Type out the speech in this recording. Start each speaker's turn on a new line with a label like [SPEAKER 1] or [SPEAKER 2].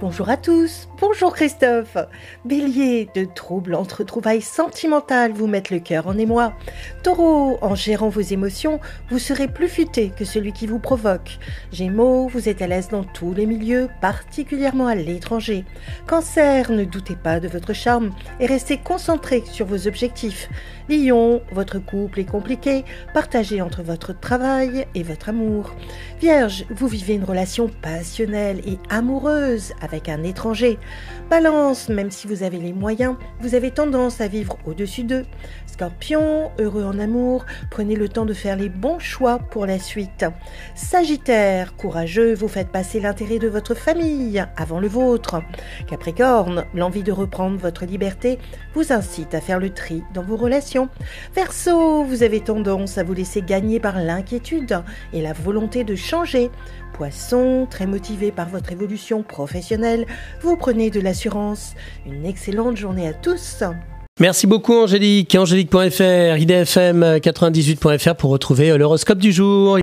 [SPEAKER 1] Bonjour à tous, bonjour Christophe. Bélier, de troubles entre trouvailles sentimentales vous mettent le cœur en émoi. Taureau, en gérant vos émotions, vous serez plus futé que celui qui vous provoque. Gémeaux, vous êtes à l'aise dans tous les milieux, particulièrement à l'étranger. Cancer, ne doutez pas de votre charme et restez concentré sur vos objectifs. Lion, votre couple est compliqué, partagé entre votre travail et votre amour. Vierge, vous vivez une relation passionnelle et amoureuse avec un étranger. Balance, même si vous avez les moyens, vous avez tendance à vivre au-dessus d'eux. Scorpion, heureux en amour, prenez le temps de faire les bons choix pour la suite. Sagittaire, courageux, vous faites passer l'intérêt de votre famille avant le vôtre. Capricorne, l'envie de reprendre votre liberté vous incite à faire le tri dans vos relations. Verseau, vous avez tendance à vous laisser gagner par l'inquiétude et la volonté de changer. Poisson, très motivé par votre évolution vous prenez de l'assurance. Une excellente journée à tous.
[SPEAKER 2] Merci beaucoup Angélique. Angélique.fr, idfm98.fr pour retrouver l'horoscope du jour.